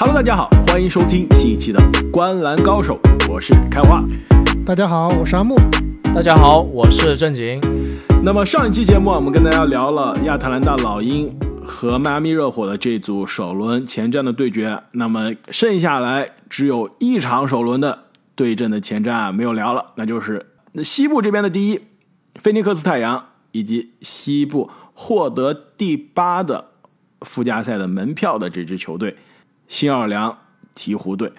Hello，大家好，欢迎收听新一期的《观篮高手》，我是开花。大家好，我是阿木。大家好，我是正经。那么上一期节目，我们跟大家聊了亚特兰大老鹰和迈阿密热火的这组首轮前瞻的对决。那么剩下来只有一场首轮的对阵的前瞻啊没有聊了，那就是西部这边的第一菲尼克斯太阳以及西部获得第八的附加赛的门票的这支球队新奥尔良鹈鹕队。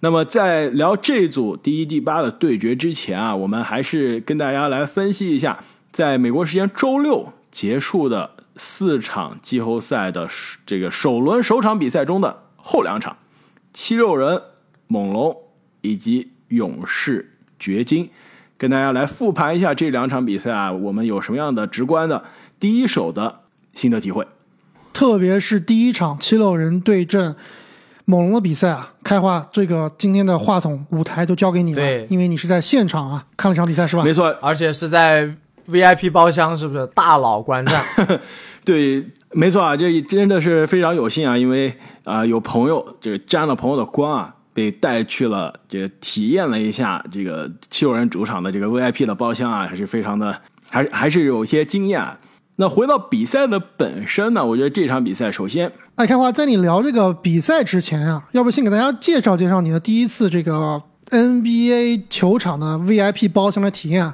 那么在聊这组第一、第八的对决之前啊，我们还是跟大家来分析一下，在美国时间周六结束的四场季后赛的这个首轮首场比赛中的后两场，七六人、猛龙以及勇士、掘金，跟大家来复盘一下这两场比赛啊，我们有什么样的直观的第一手的心得体会？特别是第一场七六人对阵。猛龙的比赛啊，开话，这个今天的话筒舞台就交给你了。对，因为你是在现场啊，看了场比赛是吧？没错，而且是在 VIP 包厢，是不是大佬观战？对，没错啊，这真的是非常有幸啊，因为啊，有朋友这个沾了朋友的光啊，被带去了这个体验了一下这个七六人主场的这个 VIP 的包厢啊，还是非常的，还还是有些惊讶。那回到比赛的本身呢？我觉得这场比赛，首先，爱，开花，在你聊这个比赛之前啊，要不先给大家介绍介绍你的第一次这个 NBA 球场的 VIP 包厢的体验，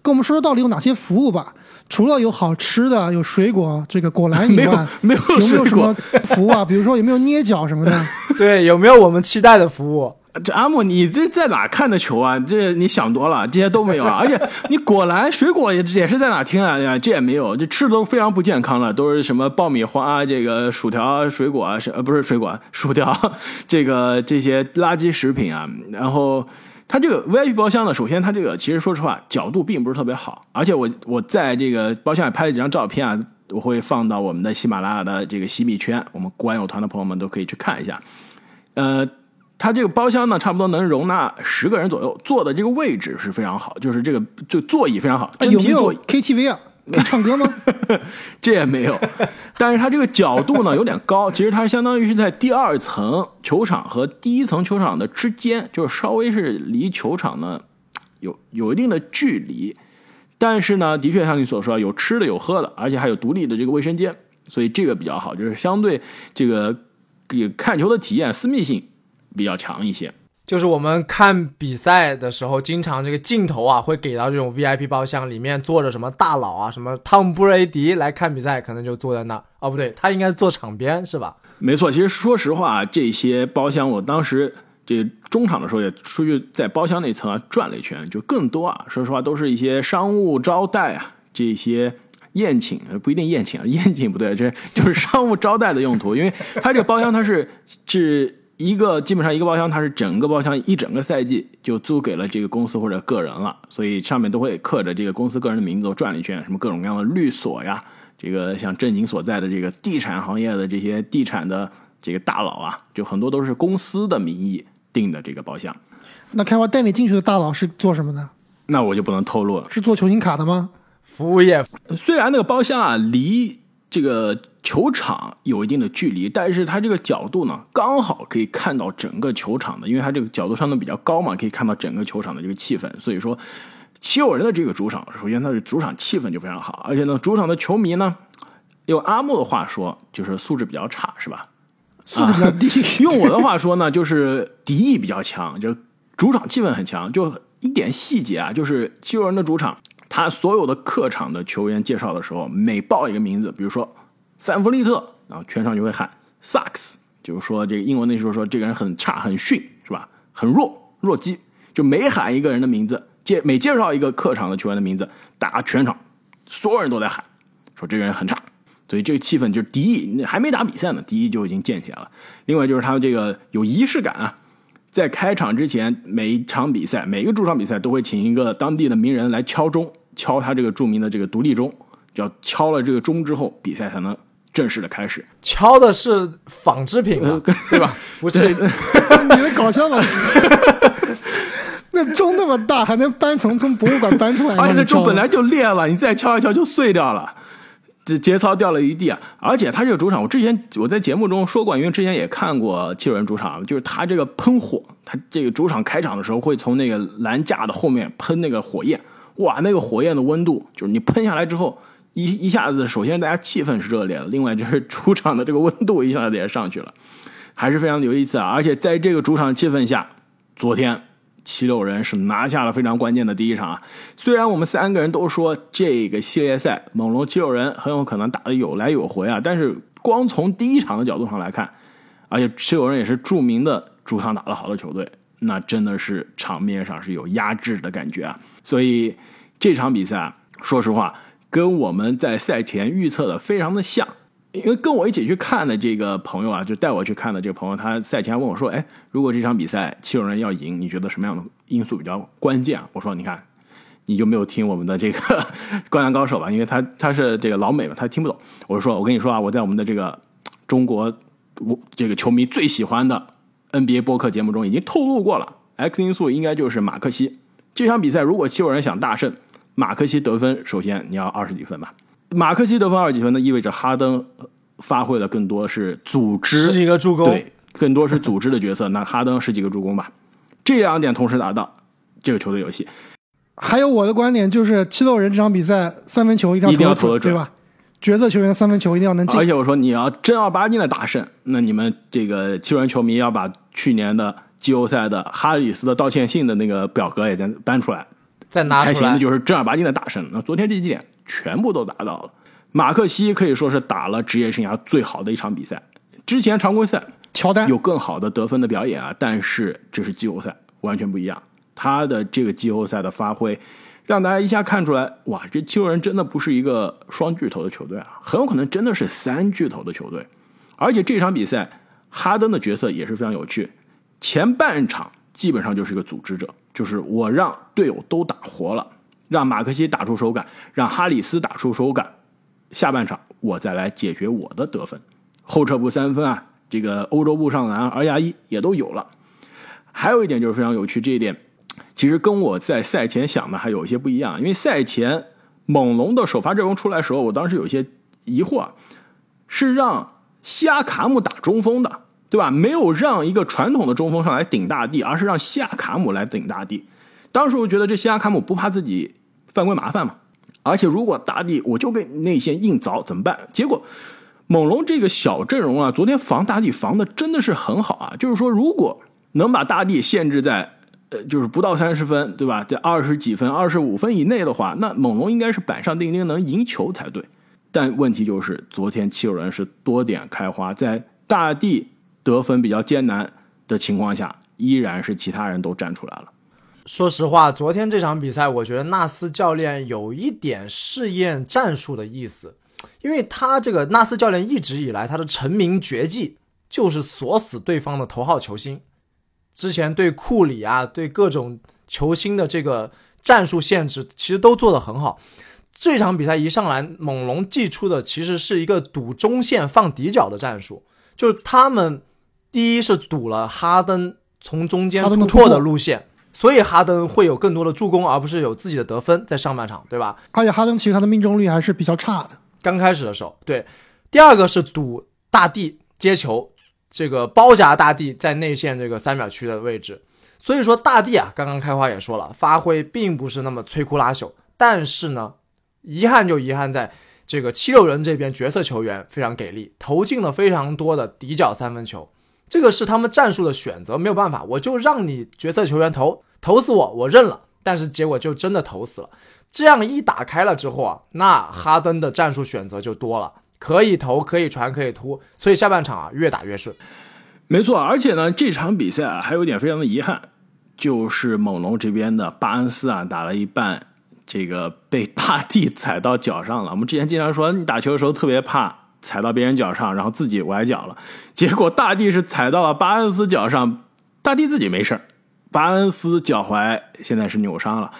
跟我们说说到底有哪些服务吧？除了有好吃的、有水果、这个果篮以外，没有 有没有什么服务啊？比如说有没有捏脚什么的？对，有没有我们期待的服务？这阿木，你这在哪看的球啊？这你想多了，这些都没有啊！而且你果篮水果也也是在哪听啊？呀，这也没有，这吃的都非常不健康了，都是什么爆米花、这个薯条、水果啊，是呃不是水果，薯条，这个这些垃圾食品啊。然后它这个 VIP 包厢呢，首先它这个其实说实话角度并不是特别好，而且我我在这个包厢里拍了几张照片啊，我会放到我们的喜马拉雅的这个喜米圈，我们观友团的朋友们都可以去看一下，呃。它这个包厢呢，差不多能容纳十个人左右，坐的这个位置是非常好，就是这个就座椅非常好。有没有 KTV 啊？可 以唱歌吗？这也没有，但是它这个角度呢有点高，其实它相当于是在第二层球场和第一层球场的之间，就是稍微是离球场呢有有一定的距离。但是呢，的确像你所说，有吃的有喝的，而且还有独立的这个卫生间，所以这个比较好，就是相对这个给看球的体验私密性。比较强一些，就是我们看比赛的时候，经常这个镜头啊会给到这种 VIP 包厢，里面坐着什么大佬啊，什么汤姆布雷迪来看比赛，可能就坐在那。哦，不对，他应该坐场边是吧？没错，其实说实话，这些包厢我当时这中场的时候也出去在包厢那层啊转了一圈，就更多啊，说实话都是一些商务招待啊，这些宴请不一定宴请啊，宴请不对，这就是商务招待的用途，因为它这个包厢它是是。一个基本上一个包厢，它是整个包厢一整个赛季就租给了这个公司或者个人了，所以上面都会刻着这个公司个人的名字。我转了一圈，什么各种各样的律所呀，这个像正经所在的这个地产行业的这些地产的这个大佬啊，就很多都是公司的名义订的这个包厢。那开发带你进去的大佬是做什么的？那我就不能透露了。是做球星卡的吗？服务业。虽然那个包厢啊离。这个球场有一定的距离，但是它这个角度呢，刚好可以看到整个球场的，因为它这个角度相对比较高嘛，可以看到整个球场的这个气氛。所以说，七六人的这个主场，首先它的主场气氛就非常好，而且呢，主场的球迷呢，用阿木的话说，就是素质比较差，是吧？素质比较低。用我的话说呢，就是敌意比较强，就主场气氛很强，就一点细节啊，就是七六人的主场。他所有的客场的球员介绍的时候，每报一个名字，比如说范弗利特，然后全场就会喊 sucks，就是说这个英文那时候说这个人很差、很逊，是吧？很弱、弱鸡，就每喊一个人的名字，介每介绍一个客场的球员的名字，大家全场所有人都在喊，说这个人很差，所以这个气氛就是敌意，还没打比赛呢，敌意就已经建起来了。另外就是他们这个有仪式感啊。在开场之前，每一场比赛，每一个主场比赛都会请一个当地的名人来敲钟。敲他这个著名的这个独立钟，要敲了这个钟之后，比赛才能正式的开始。敲的是纺织品吗？对吧？不是，你在搞笑吗？那钟那么大，还能搬从从博物馆搬出来？而且那钟本来就裂了，你再敲一敲就碎掉了。这节操掉了一地啊！而且他这个主场，我之前我在节目中说过，因为之前也看过七六人主场，就是他这个喷火，他这个主场开场的时候会从那个栏架的后面喷那个火焰，哇，那个火焰的温度，就是你喷下来之后，一一下子，首先大家气氛是热烈的，另外就是 主场的这个温度一下子也上去了，还是非常有意思啊！而且在这个主场气氛下，昨天。七六人是拿下了非常关键的第一场啊！虽然我们三个人都说这个系列赛猛龙七六人很有可能打得有来有回啊，但是光从第一场的角度上来看，而且七六人也是著名的主场打得好的球队，那真的是场面上是有压制的感觉啊！所以这场比赛，说实话，跟我们在赛前预测的非常的像。因为跟我一起去看的这个朋友啊，就带我去看的这个朋友，他赛前问我说：“哎，如果这场比赛七六人要赢，你觉得什么样的因素比较关键？”我说：“你看，你就没有听我们的这个《灌篮高手》吧？因为他他是这个老美嘛，他听不懂。”我说：“我跟你说啊，我在我们的这个中国我这个球迷最喜欢的 NBA 播客节目中已经透露过了，X 因素应该就是马克西。这场比赛如果七六人想大胜，马克西得分，首先你要二十几分吧。”马克西得分二十几分呢？意味着哈登发挥的更多是组织，十几个助攻，对，更多是组织的角色。那哈登十几个助攻吧，这两点同时达到，这个球队游戏。还有我的观点就是，七六人这场比赛三分球一定要投得准，对吧？角色球员三分球一定要能进。而且我说你要正儿八经的大胜，那你们这个七六人球迷要把去年的季后赛的哈里斯的道歉信的那个表格也再搬出来，再拿出来，才行的就是正儿八经的大胜。那昨天这几点。全部都达到了，马克西可以说是打了职业生涯最好的一场比赛。之前常规赛乔丹有更好的得分的表演啊，但是这是季后赛，完全不一样。他的这个季后赛的发挥，让大家一下看出来，哇，这七六人真的不是一个双巨头的球队啊，很有可能真的是三巨头的球队。而且这场比赛，哈登的角色也是非常有趣。前半场基本上就是一个组织者，就是我让队友都打活了。让马克西打出手感，让哈里斯打出手感，下半场我再来解决我的得分，后撤步三分啊，这个欧洲步上篮二压一也都有了。还有一点就是非常有趣，这一点其实跟我在赛前想的还有一些不一样，因为赛前猛龙的首发阵容出来的时候，我当时有些疑惑，是让西亚卡姆打中锋的，对吧？没有让一个传统的中锋上来顶大地，而是让西亚卡姆来顶大地。当时我觉得这西亚卡姆不怕自己。犯规麻烦嘛？而且如果大帝我就跟内线硬凿怎么办？结果猛龙这个小阵容啊，昨天防大帝防的真的是很好啊。就是说，如果能把大地限制在呃，就是不到三十分，对吧？在二十几分、二十五分以内的话，那猛龙应该是板上钉钉能赢球才对。但问题就是，昨天七六人是多点开花，在大地得分比较艰难的情况下，依然是其他人都站出来了。说实话，昨天这场比赛，我觉得纳斯教练有一点试验战术的意思，因为他这个纳斯教练一直以来他的成名绝技就是锁死对方的头号球星。之前对库里啊，对各种球星的这个战术限制，其实都做得很好。这场比赛一上来，猛龙祭出的其实是一个赌中线放底角的战术，就是他们第一是堵了哈登从中间突破的路线。所以哈登会有更多的助攻，而不是有自己的得分在上半场，对吧？而且哈登其实他的命中率还是比较差的。刚开始的时候，对。第二个是堵大地接球，这个包夹大地在内线这个三秒区的位置。所以说大地啊，刚刚开花也说了，发挥并不是那么摧枯拉朽。但是呢，遗憾就遗憾在这个七六人这边角色球员非常给力，投进了非常多的底角三分球。这个是他们战术的选择，没有办法，我就让你角色球员投投死我，我认了。但是结果就真的投死了。这样一打开了之后啊，那哈登的战术选择就多了，可以投，可以传，可以突，所以下半场啊越打越顺。没错，而且呢，这场比赛啊还有点非常的遗憾，就是猛龙这边的巴恩斯啊打了一半，这个被大地踩到脚上了。我们之前经常说，你打球的时候特别怕。踩到别人脚上，然后自己崴脚了，结果大地是踩到了巴恩斯脚上，大地自己没事巴恩斯脚踝现在是扭伤了。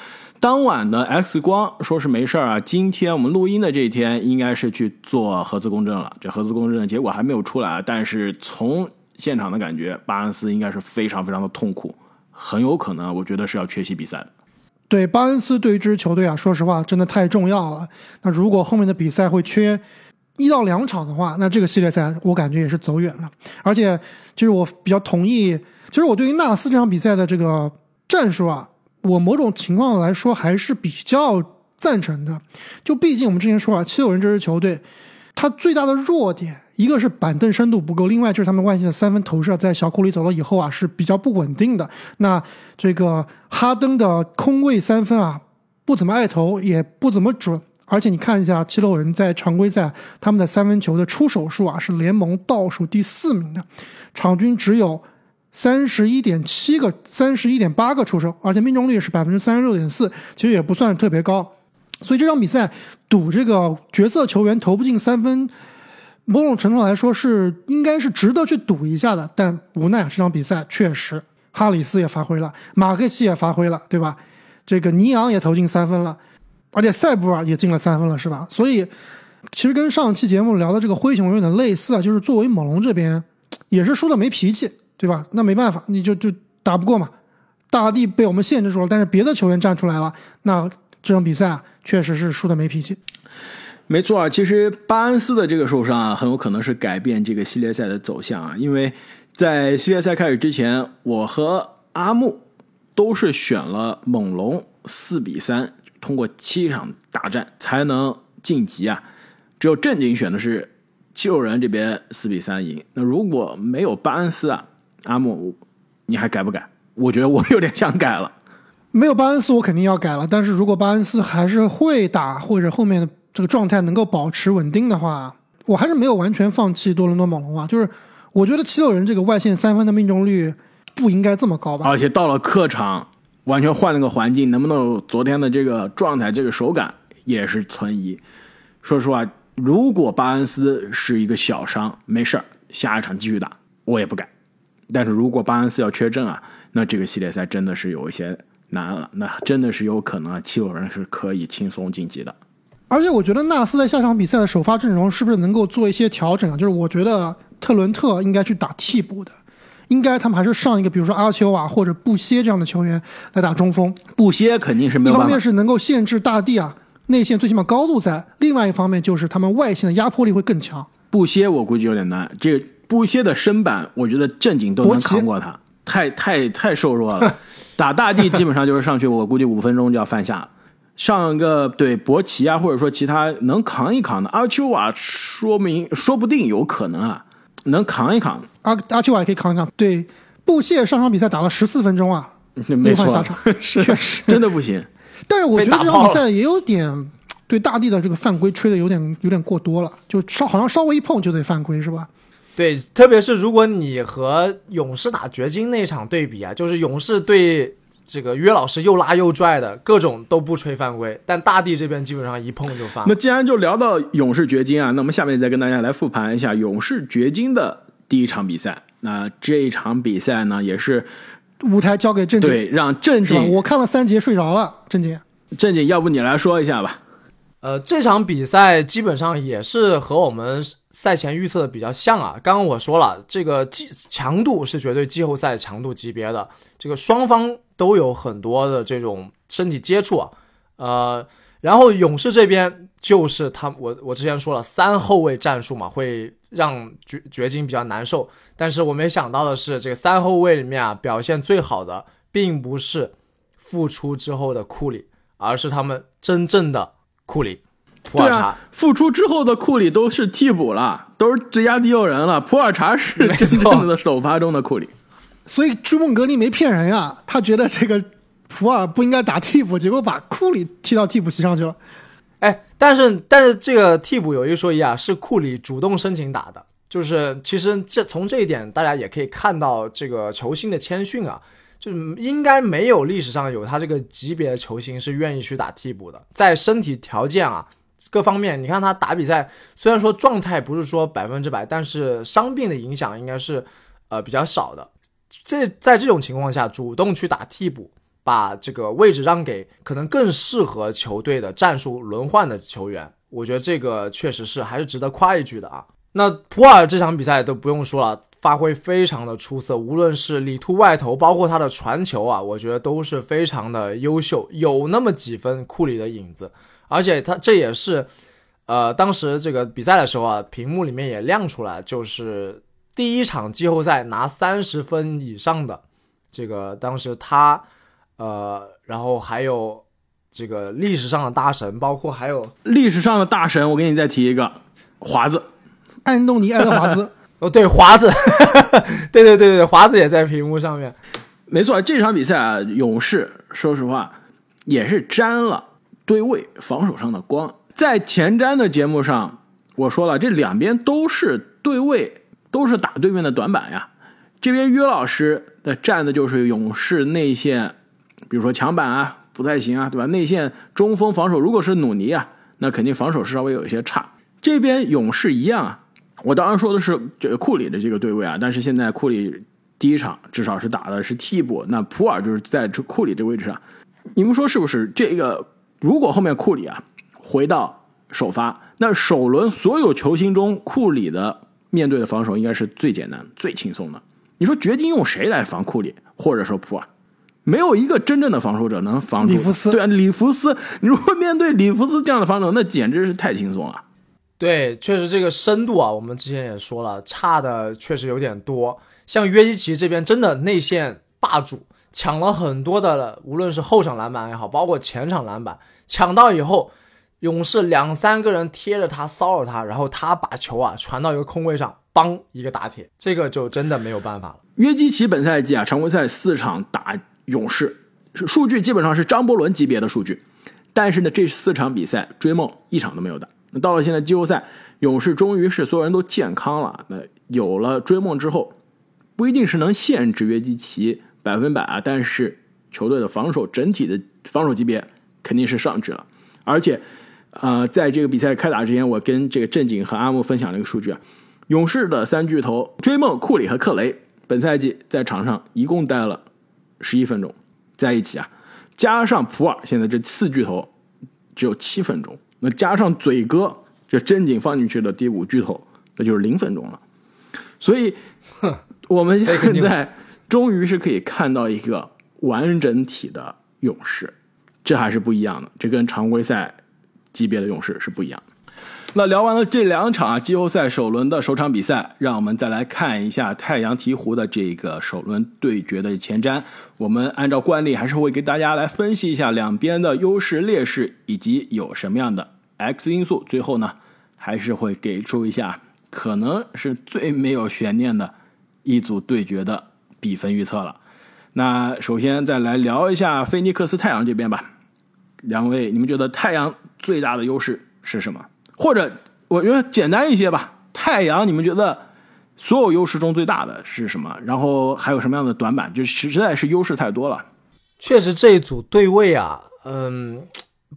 当晚的 X 光说是没事啊，今天我们录音的这一天应该是去做核磁共振了，这核磁共振的结果还没有出来，但是从现场的感觉，巴恩斯应该是非常非常的痛苦，很有可能我觉得是要缺席比赛的。对巴恩斯对于这支球队啊，说实话真的太重要了。那如果后面的比赛会缺一到两场的话，那这个系列赛我感觉也是走远了。而且，就是我比较同意，其实我对于纳斯这场比赛的这个战术啊，我某种情况来说还是比较赞成的。就毕竟我们之前说了，七六人这支球队，它最大的弱点一个是板凳深度不够，另外就是他们外线的三分投射在小库里走了以后啊是比较不稳定的。那这个哈登的空位三分啊，不怎么爱投，也不怎么准。而且你看一下七六人在常规赛他们的三分球的出手数啊，是联盟倒数第四名的，场均只有三十一点七个、三十一点八个出手，而且命中率是百分之三十六点四，其实也不算特别高。所以这场比赛赌这个角色球员投不进三分，某种程度来说是应该是值得去赌一下的。但无奈这场比赛确实，哈里斯也发挥了，马克西也发挥了，对吧？这个尼昂也投进三分了。而且塞布尔也进了三分了，是吧？所以其实跟上期节目聊的这个灰熊有点类似啊，就是作为猛龙这边也是输的没脾气，对吧？那没办法，你就就打不过嘛。大地被我们限制住了，但是别的球员站出来了，那这场比赛啊，确实是输的没脾气。没错啊，其实巴恩斯的这个受伤啊，很有可能是改变这个系列赛的走向啊，因为在系列赛开始之前，我和阿木都是选了猛龙四比三。通过七场大战才能晋级啊！只有正经选的是七六人这边四比三赢。那如果没有巴恩斯啊，阿木，你还改不改？我觉得我有点想改了。没有巴恩斯，我肯定要改了。但是如果巴恩斯还是会打，或者后面的这个状态能够保持稳定的话，我还是没有完全放弃多伦多猛龙啊。就是我觉得七六人这个外线三分的命中率不应该这么高吧？而且到了客场。完全换了个环境，能不能有昨天的这个状态、这个手感也是存疑。说实话，如果巴恩斯是一个小伤，没事儿，下一场继续打，我也不改。但是如果巴恩斯要缺阵啊，那这个系列赛真的是有一些难了。那真的是有可能啊，七六人是可以轻松晋级的。而且我觉得纳斯在下场比赛的首发阵容是不是能够做一些调整啊？就是我觉得特伦特应该去打替补的。应该他们还是上一个，比如说阿丘瓦或者布歇这样的球员来打中锋。布歇肯定是没有一方面是能够限制大地啊内线最起码高度在，另外一方面就是他们外线的压迫力会更强。布歇我估计有点难，这布歇的身板我觉得正经都能扛过他，太太太瘦弱了。打大地基本上就是上去，我估计五分钟就要犯下。上一个对博奇啊，或者说其他能扛一扛的阿丘瓦，说明说不定有可能啊。能扛一扛，阿阿丘瓦也可以扛一扛。对，布谢上场比赛打了十四分钟啊，没换下场，确实真的不行。但是我觉得这场比赛也有点对大地的这个犯规吹的有点有点过多了，就稍好像稍微一碰就得犯规是吧？对，特别是如果你和勇士打掘金那场对比啊，就是勇士对。这个约老师又拉又拽的，各种都不吹犯规，但大地这边基本上一碰就犯。那既然就聊到勇士掘金啊，那我们下面再跟大家来复盘一下勇士掘金的第一场比赛。那这一场比赛呢，也是舞台交给正经，对，让正经。我看了三节睡着了，正经。正经，要不你来说一下吧？呃，这场比赛基本上也是和我们赛前预测的比较像啊。刚刚我说了，这个季强度是绝对季后赛强度级别的，这个双方都有很多的这种身体接触啊。呃，然后勇士这边就是他，我我之前说了三后卫战术嘛，会让掘掘金比较难受。但是我没想到的是，这个三后卫里面啊，表现最好的并不是复出之后的库里，而是他们真正的。库里，普尔查复出之后的库里都是替补了，都是最佳第六人了。普尔查是真正的首发中的库里，所以朱梦格林没骗人呀，他觉得这个普尔不应该打替补，结果把库里踢到替补席上去了。哎，但是但是这个替补有一说一啊，是库里主动申请打的，就是其实这从这一点大家也可以看到这个球星的谦逊啊。就应该没有历史上有他这个级别的球星是愿意去打替补的，在身体条件啊各方面，你看他打比赛，虽然说状态不是说百分之百，但是伤病的影响应该是呃比较少的。这在这种情况下，主动去打替补，把这个位置让给可能更适合球队的战术轮换的球员，我觉得这个确实是还是值得夸一句的啊。那普洱这场比赛都不用说了，发挥非常的出色，无论是里突外投，包括他的传球啊，我觉得都是非常的优秀，有那么几分库里的影子。而且他这也是，呃，当时这个比赛的时候啊，屏幕里面也亮出来，就是第一场季后赛拿三十分以上的这个，当时他，呃，然后还有这个历史上的大神，包括还有历史上的大神，我给你再提一个华子。安东尼·爱德华兹，哦，对，华子，对对对对，华子也在屏幕上面。没错，这场比赛啊，勇士说实话也是沾了对位防守上的光。在前瞻的节目上，我说了，这两边都是对位，都是打对面的短板呀。这边约老师的站的就是勇士内线，比如说墙板啊，不太行啊，对吧？内线中锋防守，如果是努尼啊，那肯定防守是稍微有一些差。这边勇士一样啊。我当然说的是这个库里的这个对位啊，但是现在库里第一场至少是打的是替补，那普尔就是在库里这位置上，你们说是不是？这个如果后面库里啊回到首发，那首轮所有球星中，库里的面对的防守应该是最简单、最轻松的。你说掘金用谁来防库里，或者说普尔？没有一个真正的防守者能防住里弗斯。对啊，里弗斯，你如果面对里弗斯这样的防守，那简直是太轻松了。对，确实这个深度啊，我们之前也说了，差的确实有点多。像约基奇这边真的内线霸主，抢了很多的，无论是后场篮板也好，包括前场篮板，抢到以后，勇士两三个人贴着他骚扰他，然后他把球啊传到一个空位上，帮一个打铁，这个就真的没有办法了。约基奇本赛季啊，常规赛四场打勇士，数据基本上是张伯伦级别的数据，但是呢，这四场比赛追梦一场都没有打。那到了现在季后赛，勇士终于是所有人都健康了。那有了追梦之后，不一定是能限制约基奇百分百啊，但是球队的防守整体的防守级别肯定是上去了。而且，呃，在这个比赛开打之前，我跟这个正经和阿木分享了一个数据啊，勇士的三巨头追梦、库里和克雷本赛季在场上一共待了十一分钟，在一起啊，加上普尔，现在这四巨头只有七分钟。那加上嘴哥这正经放进去的第五巨头，那就是零分钟了。所以，我们现在终于是可以看到一个完整体的勇士，这还是不一样的。这跟常规赛级别的勇士是不一样的。那聊完了这两场季后赛首轮的首场比赛，让我们再来看一下太阳鹈鹕的这个首轮对决的前瞻。我们按照惯例，还是会给大家来分析一下两边的优势劣势，以及有什么样的。X 因素，最后呢，还是会给出一下可能是最没有悬念的一组对决的比分预测了。那首先再来聊一下菲尼克斯太阳这边吧。两位，你们觉得太阳最大的优势是什么？或者我觉得简单一些吧。太阳，你们觉得所有优势中最大的是什么？然后还有什么样的短板？就实在是优势太多了。确实，这一组对位啊，嗯，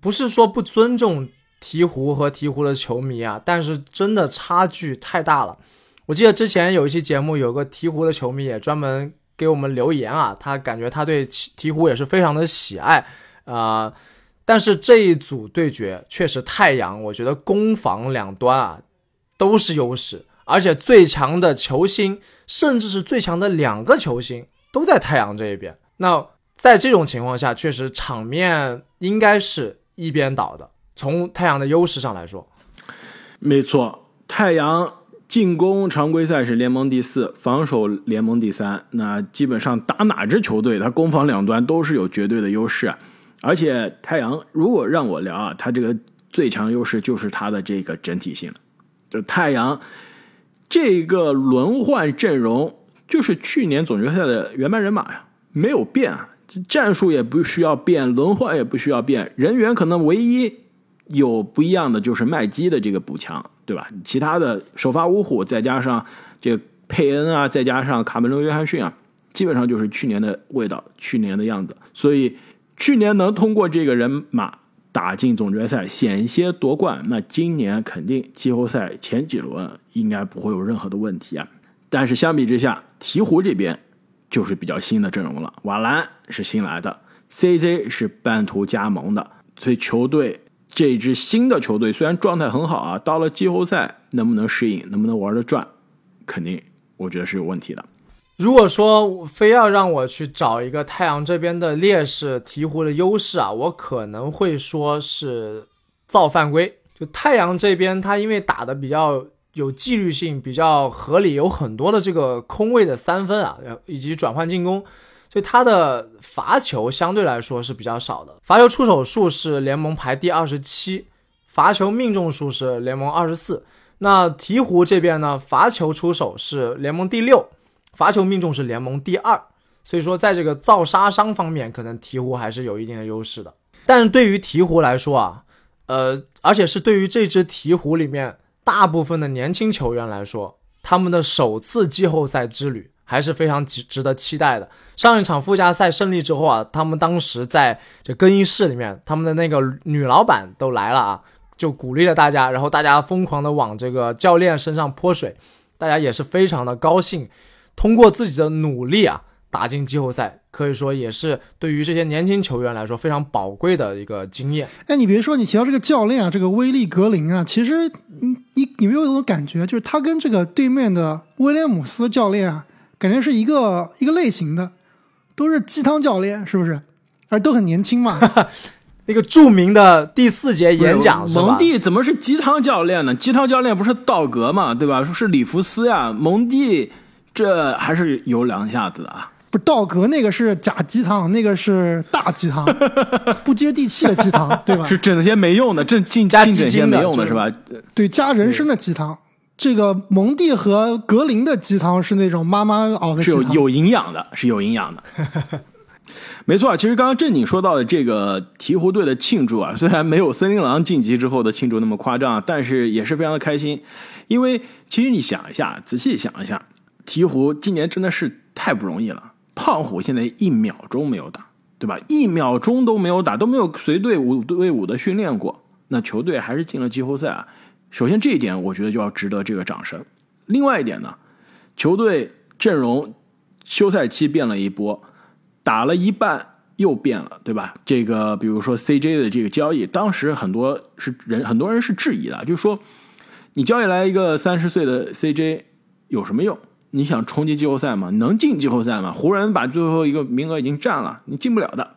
不是说不尊重。鹈鹕和鹈鹕的球迷啊，但是真的差距太大了。我记得之前有一期节目，有个鹈鹕的球迷也专门给我们留言啊，他感觉他对鹈鹕也是非常的喜爱啊。但是这一组对决确实，太阳我觉得攻防两端啊都是优势，而且最强的球星，甚至是最强的两个球星都在太阳这一边。那在这种情况下，确实场面应该是一边倒的。从太阳的优势上来说，没错，太阳进攻常规赛是联盟第四，防守联盟第三。那基本上打哪支球队，他攻防两端都是有绝对的优势。而且太阳如果让我聊啊，他这个最强优势就是他的这个整体性。就太阳这个轮换阵容，就是去年总决赛的原班人马呀，没有变啊，战术也不需要变，轮换也不需要变，人员可能唯一。有不一样的就是麦基的这个补强，对吧？其他的首发五虎再加上这个佩恩啊，再加上卡梅隆·约翰逊啊，基本上就是去年的味道，去年的样子。所以去年能通过这个人马打进总决赛，险些夺冠，那今年肯定季后赛前几轮应该不会有任何的问题啊。但是相比之下，鹈鹕这边就是比较新的阵容了，瓦兰是新来的，CJ 是半途加盟的，所以球队。这支新的球队虽然状态很好啊，到了季后赛能不能适应，能不能玩得转，肯定我觉得是有问题的。如果说非要让我去找一个太阳这边的劣势，鹈鹕的优势啊，我可能会说是造犯规。就太阳这边，他因为打的比较有纪律性，比较合理，有很多的这个空位的三分啊，以及转换进攻，所以他的罚球相对来说是比较少的。罚球出手数是联盟排第二十七，罚球命中数是联盟二十四。那鹈鹕这边呢，罚球出手是联盟第六。罚球命中是联盟第二，所以说在这个造杀伤方面，可能鹈鹕还是有一定的优势的。但是对于鹈鹕来说啊，呃，而且是对于这支鹈鹕里面大部分的年轻球员来说，他们的首次季后赛之旅还是非常值值得期待的。上一场附加赛胜利之后啊，他们当时在这更衣室里面，他们的那个女老板都来了啊，就鼓励了大家，然后大家疯狂的往这个教练身上泼水，大家也是非常的高兴。通过自己的努力啊，打进季后赛，可以说也是对于这些年轻球员来说非常宝贵的一个经验。哎，你别说，你提到这个教练啊，这个威利格林啊，其实你你你没有一种感觉，就是他跟这个对面的威廉姆斯教练啊，感觉是一个一个类型的，都是鸡汤教练，是不是？而都很年轻嘛。那个著名的第四节演讲，蒙蒂怎么是鸡汤教练呢？鸡汤教练不是道格嘛，对吧？是里弗斯呀，蒙蒂。这还是有两下子的啊！不，道格那个是假鸡汤，那个是大鸡汤，不接地气的鸡汤，对吧？是整些没用的，这进加整些没用的是吧？对，加人参的鸡汤。这个蒙蒂和格林的鸡汤是那种妈妈熬的鸡汤，是有有营养的，是有营养的。没错，其实刚刚正经说到的这个鹈鹕队的庆祝啊，虽然没有森林狼晋级之后的庆祝那么夸张，但是也是非常的开心，因为其实你想一下，仔细想一下。鹈鹕今年真的是太不容易了，胖虎现在一秒钟没有打，对吧？一秒钟都没有打，都没有随队伍队伍的训练过，那球队还是进了季后赛啊。首先这一点，我觉得就要值得这个掌声。另外一点呢，球队阵容休赛期变了一波，打了一半又变了，对吧？这个比如说 CJ 的这个交易，当时很多是人很多人是质疑的，就是说你交易来一个三十岁的 CJ 有什么用？你想冲击季后赛吗？能进季后赛吗？湖人把最后一个名额已经占了，你进不了的。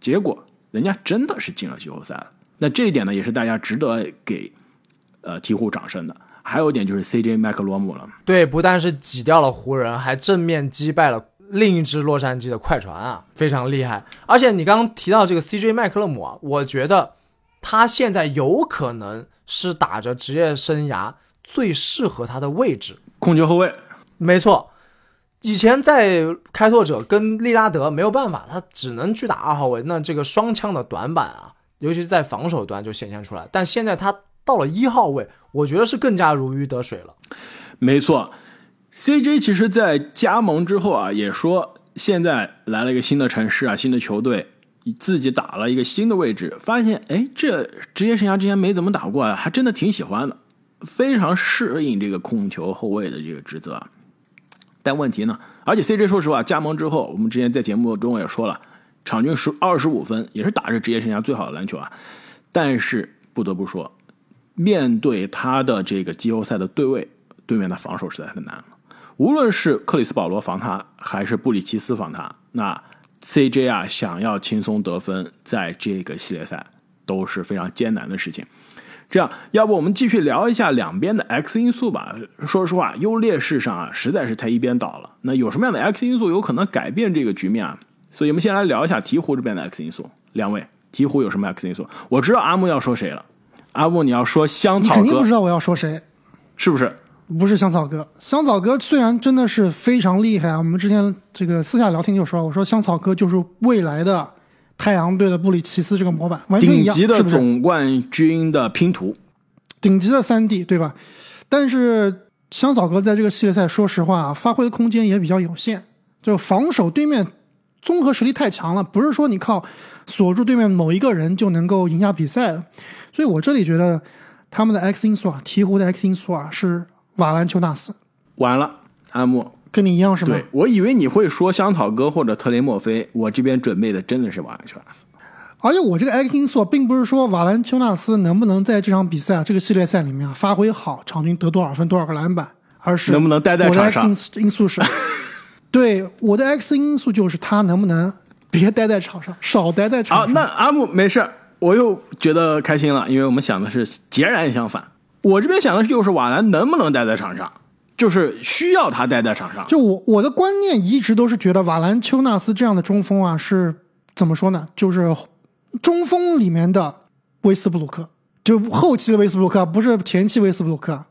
结果人家真的是进了季后赛了。那这一点呢，也是大家值得给呃鹈鹕掌声的。还有一点就是 CJ 麦克罗姆了，对，不但是挤掉了湖人，还正面击败了另一支洛杉矶的快船啊，非常厉害。而且你刚刚提到这个 CJ 麦克勒姆啊，我觉得他现在有可能是打着职业生涯最适合他的位置——控球后卫。没错，以前在开拓者跟利拉德没有办法，他只能去打二号位。那这个双枪的短板啊，尤其是在防守端就显现出来。但现在他到了一号位，我觉得是更加如鱼得水了。没错，CJ 其实，在加盟之后啊，也说现在来了一个新的城市啊，新的球队，自己打了一个新的位置，发现哎，这职业生涯之前没怎么打过啊，还真的挺喜欢的，非常适应这个控球后卫的这个职责。但问题呢？而且 CJ 说实话，加盟之后，我们之前在节目中也说了，场均十二十五分，也是打着职业生涯最好的篮球啊。但是不得不说，面对他的这个季后赛的对位，对面的防守实在太难了。无论是克里斯保罗防他，还是布里奇斯防他，那 CJ 啊想要轻松得分，在这个系列赛都是非常艰难的事情。这样，要不我们继续聊一下两边的 X 因素吧。说实话，优劣势上啊，实在是太一边倒了。那有什么样的 X 因素有可能改变这个局面啊？所以我们先来聊一下鹈鹕这边的 X 因素。两位，鹈鹕有什么 X 因素？我知道阿木要说谁了。阿木，你要说香草哥，肯定不知道我要说谁，是不是？不是香草哥。香草哥虽然真的是非常厉害啊，我们之前这个私下聊天就说，我说香草哥就是未来的。太阳队的布里奇斯这个模板完全一样，顶级的总冠军的拼图，顶级的三 D 对吧？但是香草哥在这个系列赛，说实话，发挥的空间也比较有限。就防守对面综合实力太强了，不是说你靠锁住对面某一个人就能够赢下比赛的。所以我这里觉得他们的 X 因素啊，鹈鹕的 X 因素啊是瓦兰丘纳斯。完了，阿木。跟你一样是吗？对，我以为你会说香草哥或者特雷莫菲，我这边准备的真的是瓦兰丘纳斯。而且我这个 X 因素并不是说瓦兰丘纳斯能不能在这场比赛啊这个系列赛里面啊发挥好，场均得多少分、多少个篮板，而是能不能待在我的场 X 上因因素是，对我的 X 因素就是他能不能别待在场上，少待在场上。啊。那阿木没事，我又觉得开心了，因为我们想的是截然相反。我这边想的就是瓦兰能不能待在场上，就是需要他待在场上。就我我的观念一直都是觉得瓦兰丘纳斯这样的中锋啊，是怎么说呢？就是中锋里面的威斯布鲁克，就后期的威斯布鲁克，不是前期威斯布鲁克。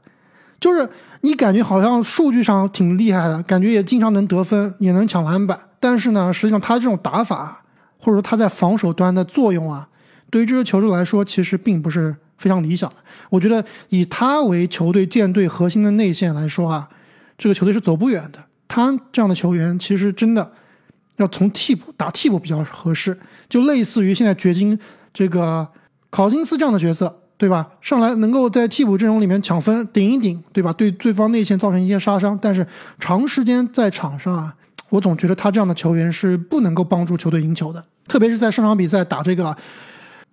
就是你感觉好像数据上挺厉害的，感觉也经常能得分，也能抢篮板，但是呢，实际上他这种打法或者说他在防守端的作用啊，对于这支球队来说，其实并不是非常理想的。我觉得以他为球队舰队核心的内线来说啊，这个球队是走不远的。他这样的球员其实真的要从替补打替补比较合适，就类似于现在掘金这个考辛斯这样的角色，对吧？上来能够在替补阵容里面抢分、顶一顶，对吧？对对方内线造成一些杀伤，但是长时间在场上啊，我总觉得他这样的球员是不能够帮助球队赢球的，特别是在上场比赛打这个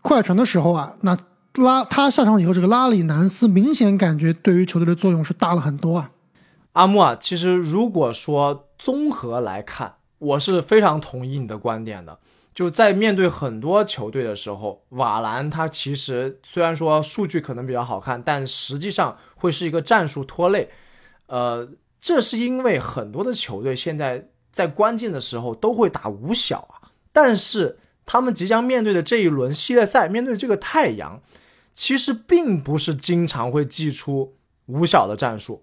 快船的时候啊，那拉他下场以后，这个拉里南斯明显感觉对于球队的作用是大了很多啊。阿木啊，其实如果说综合来看，我是非常同意你的观点的。就在面对很多球队的时候，瓦兰他其实虽然说数据可能比较好看，但实际上会是一个战术拖累。呃，这是因为很多的球队现在在关键的时候都会打五小啊，但是他们即将面对的这一轮系列赛，面对这个太阳，其实并不是经常会祭出五小的战术。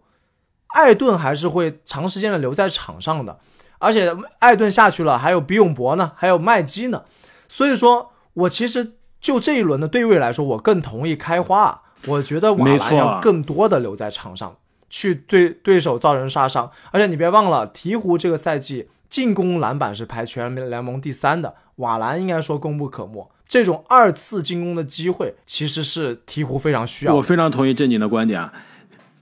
艾顿还是会长时间的留在场上的，而且艾顿下去了，还有比永博呢，还有麦基呢，所以说我其实就这一轮的对位来说，我更同意开花。我觉得瓦兰要更多的留在场上，去对对手造成杀伤。而且你别忘了，鹈鹕这个赛季进攻篮板是排全联盟第三的，瓦兰应该说功不可没。这种二次进攻的机会，其实是鹈鹕非常需要。我非常同意正经的观点啊，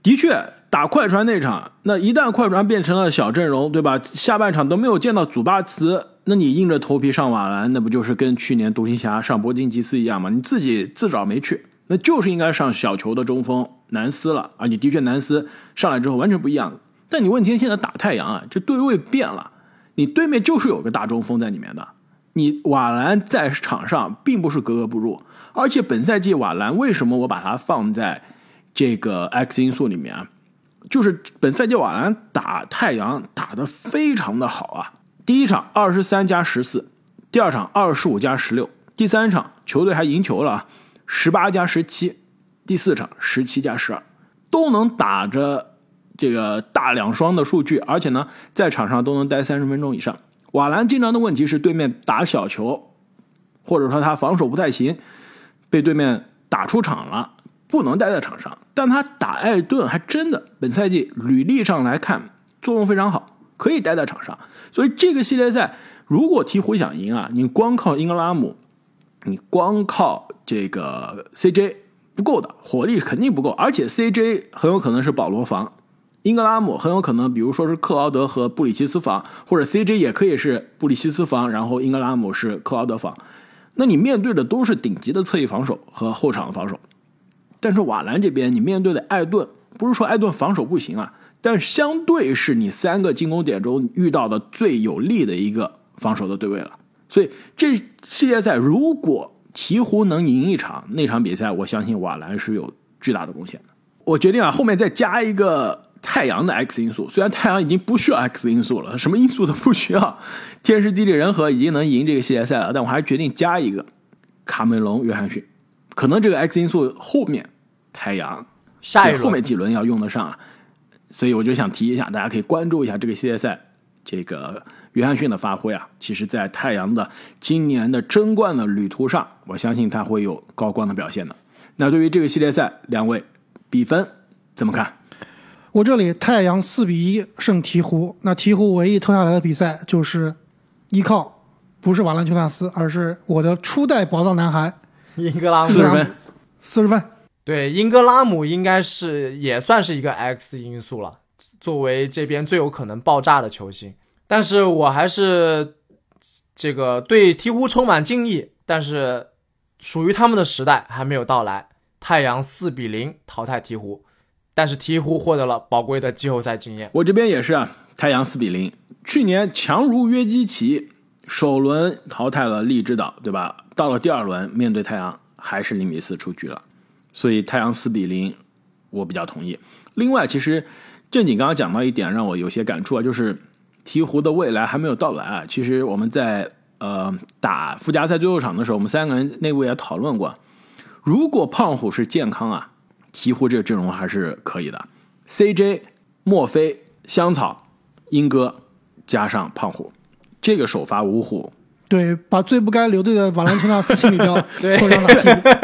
的确，打快船那场，那一旦快船变成了小阵容，对吧？下半场都没有见到祖巴茨，那你硬着头皮上瓦兰，那不就是跟去年独行侠上铂金吉斯一样吗？你自己自找没趣，那就是应该上小球的中锋南斯了啊！你的确南斯上来之后完全不一样，但你问题现在打太阳啊，这对位变了，你对面就是有个大中锋在里面的。你瓦兰在场上并不是格格不入，而且本赛季瓦兰为什么我把它放在这个 X 因素里面啊？就是本赛季瓦兰打太阳打得非常的好啊！第一场二十三加十四，第二场二十五加十六，第三场球队还赢球了啊，十八加十七，第四场十七加十二，都能打着这个大两双的数据，而且呢在场上都能待三十分钟以上。瓦兰经常的问题是对面打小球，或者说他防守不太行，被对面打出场了，不能待在场上。但他打艾顿还真的本赛季履历上来看作用非常好，可以待在场上。所以这个系列赛如果鹈鹕想赢啊，你光靠英格拉姆，你光靠这个 CJ 不够的，火力肯定不够，而且 CJ 很有可能是保罗防。英格拉姆很有可能，比如说是克劳德和布里奇斯防，或者 CJ 也可以是布里奇斯防，然后英格拉姆是克劳德防。那你面对的都是顶级的侧翼防守和后场防守。但是瓦兰这边你面对的艾顿，不是说艾顿防守不行啊，但相对是你三个进攻点中遇到的最有利的一个防守的对位了。所以这系列赛如果鹈鹕能赢一场，那场比赛我相信瓦兰是有巨大的贡献的。我决定啊，后面再加一个。太阳的 X 因素，虽然太阳已经不需要 X 因素了，什么因素都不需要，天时地利人和已经能赢这个系列赛了，但我还是决定加一个卡梅隆·约翰逊。可能这个 X 因素后面太阳下一轮后面几轮要用得上啊，所以我就想提一下，大家可以关注一下这个系列赛，这个约翰逊的发挥啊，其实在太阳的今年的争冠的旅途上，我相信他会有高光的表现的。那对于这个系列赛，两位比分怎么看？我这里太阳四比一胜鹈鹕，那鹈鹕唯一偷下来的比赛就是依靠不是瓦兰丘纳斯，而是我的初代宝藏男孩英格拉姆四十分，四十分。对，英格拉姆应该是也算是一个 X 因素了，作为这边最有可能爆炸的球星。但是我还是这个对鹈鹕充满敬意，但是属于他们的时代还没有到来。太阳四比零淘汰鹈鹕，但是鹈鹕获得了宝贵的季后赛经验。我这边也是啊，太阳四比零，去年强如约基奇，首轮淘汰了利之岛，对吧？到了第二轮面对太阳还是零比四出局了，所以太阳四比零，我比较同意。另外，其实正经刚刚讲到一点让我有些感触啊，就是鹈鹕的未来还没有到来啊。其实我们在呃打附加赛最后场的时候，我们三个人内部也讨论过。如果胖虎是健康啊，鹈鹕这个阵容还是可以的。CJ、墨菲、香草、英哥加上胖虎，这个首发五虎，对，把最不该留队的瓦兰丘纳斯清理掉，对。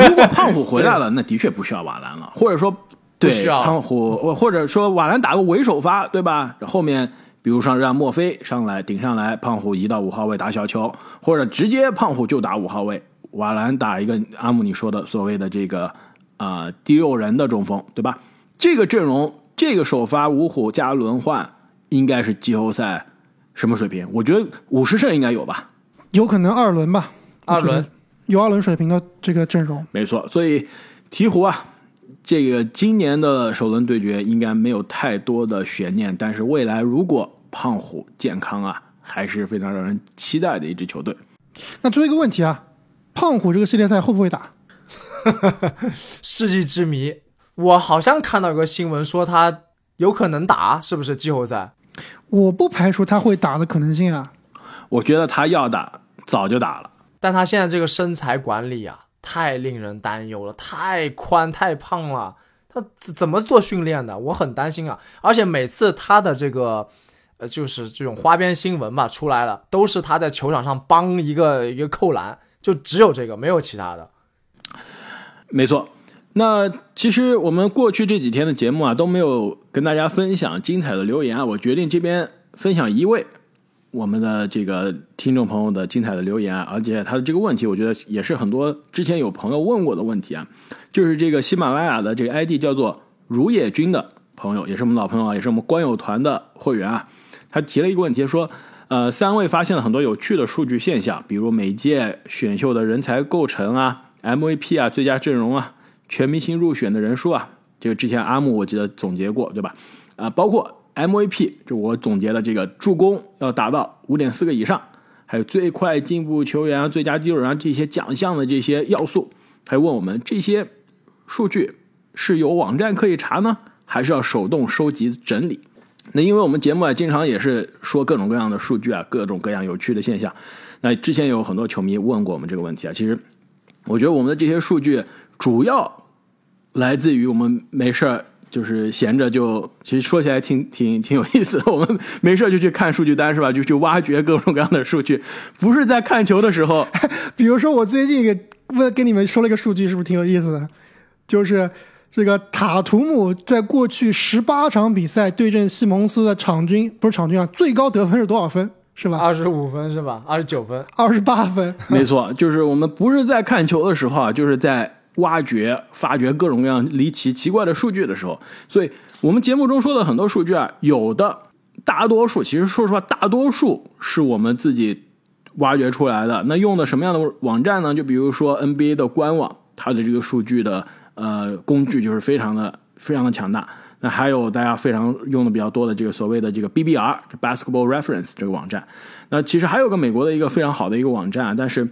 如果胖虎回来了，那的确不需要瓦兰了，或者说对需要胖虎，或或者说瓦兰打个伪首发，对吧？后面比如说让墨菲上来顶上来，胖虎移到五号位打小球，或者直接胖虎就打五号位，瓦兰打一个阿姆你说的所谓的这个啊、呃第六人的中锋，对吧？这个阵容，这个首发五虎加轮换，应该是季后赛什么水平？我觉得五十胜应该有吧。有可能二轮吧，二轮有二轮水平的这个阵容。没错，所以鹈鹕啊，这个今年的首轮对决应该没有太多的悬念，但是未来如果胖虎健康啊，还是非常让人期待的一支球队。那最后一个问题啊，胖虎这个系列赛会不会打？世纪之谜，我好像看到有个新闻说他有可能打，是不是季后赛？我不排除他会打的可能性啊。我觉得他要打早就打了，但他现在这个身材管理啊，太令人担忧了，太宽太胖了，他怎怎么做训练的？我很担心啊！而且每次他的这个，呃，就是这种花边新闻吧出来了，都是他在球场上帮一个一个扣篮，就只有这个，没有其他的。没错。那其实我们过去这几天的节目啊，都没有跟大家分享精彩的留言啊，我决定这边分享一位我们的这个听众朋友的精彩的留言啊，而且他的这个问题，我觉得也是很多之前有朋友问过的问题啊，就是这个喜马拉雅的这个 ID 叫做如野君的朋友，也是我们老朋友啊，也是我们观友团的会员啊，他提了一个问题说。呃，三位发现了很多有趣的数据现象，比如每届选秀的人才构成啊、MVP 啊、最佳阵容啊、全明星入选的人数啊，这个之前阿木我记得总结过，对吧？啊、包括 MVP，这我总结的这个助攻要达到五点四个以上，还有最快进步球员啊、最佳第六人这些奖项的这些要素，还问我们这些数据是有网站可以查呢，还是要手动收集整理？那因为我们节目啊，经常也是说各种各样的数据啊，各种各样有趣的现象。那之前有很多球迷问过我们这个问题啊，其实我觉得我们的这些数据主要来自于我们没事儿就是闲着就，其实说起来挺挺挺有意思的。我们没事就去看数据单是吧？就去挖掘各种各样的数据，不是在看球的时候。比如说，我最近给问跟你们说了一个数据，是不是挺有意思的？就是这个塔图姆在过去十八场比赛对阵西蒙斯的场均不是场均啊，最高得分是多少分？是吧？二十五分是吧？二十九分。二十八分。没错，就是我们不是在看球的时候啊，就是在挖掘、发掘各种各样离奇、奇怪的数据的时候。所以，我们节目中说的很多数据啊，有的大多数，其实说实话，大多数是我们自己挖掘出来的。那用的什么样的网站呢？就比如说 NBA 的官网，它的这个数据的呃工具就是非常的非常的强大。那还有大家非常用的比较多的这个所谓的这个 BBR Basketball Reference 这个网站，那其实还有个美国的一个非常好的一个网站，但是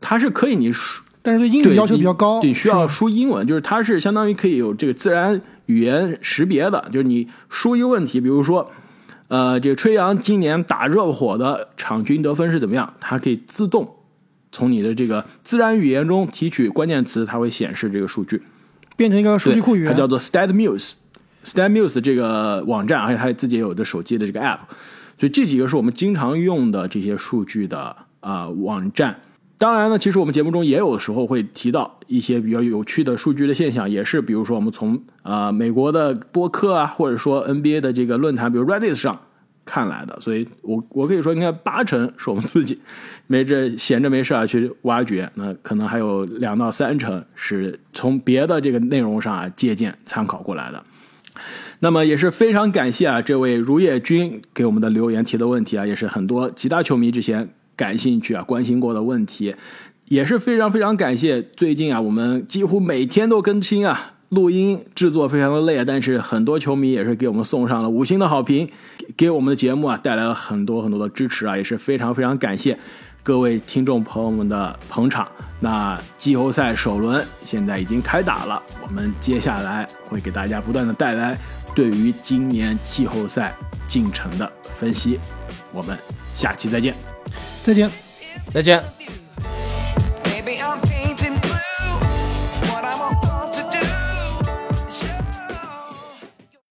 它是可以你输但是对英语要求比较高，你你需要输英文，就是它是相当于可以有这个自然语言识别的，就是你输一个问题，比如说，呃，这个吹杨今年打热火的场均得分是怎么样，它可以自动从你的这个自然语言中提取关键词，它会显示这个数据。变成一个数据库语言。它叫做 StatMuse。StatMuse 这个网站，而且它自己也有的手机的这个 App，所以这几个是我们经常用的这些数据的啊、网站。当然呢，其实我们节目中也有时候会提到一些比较有趣的数据的现象，也是比如说我们从啊、美国的播客啊，或者说 NBA 的这个论坛，比如 Reddit 上看来的。所以我我可以说，应该八成是我们自己没这闲着没事啊去挖掘，那可能还有两到三成是从别的这个内容上啊借鉴参考过来的。那么也是非常感谢啊，这位如叶君给我们的留言提的问题啊，也是很多其他球迷之前感兴趣啊、关心过的问题，也是非常非常感谢，最近啊，我们几乎每天都更新啊，录音制作非常的累，但是很多球迷也是给我们送上了五星的好评，给我们的节目啊带来了很多很多的支持啊，也是非常非常感谢各位听众朋友们的捧场。那季后赛首轮现在已经开打了，我们接下来会给大家不断的带来对于今年季后赛进程的分析。我们下期再见。再见。再见。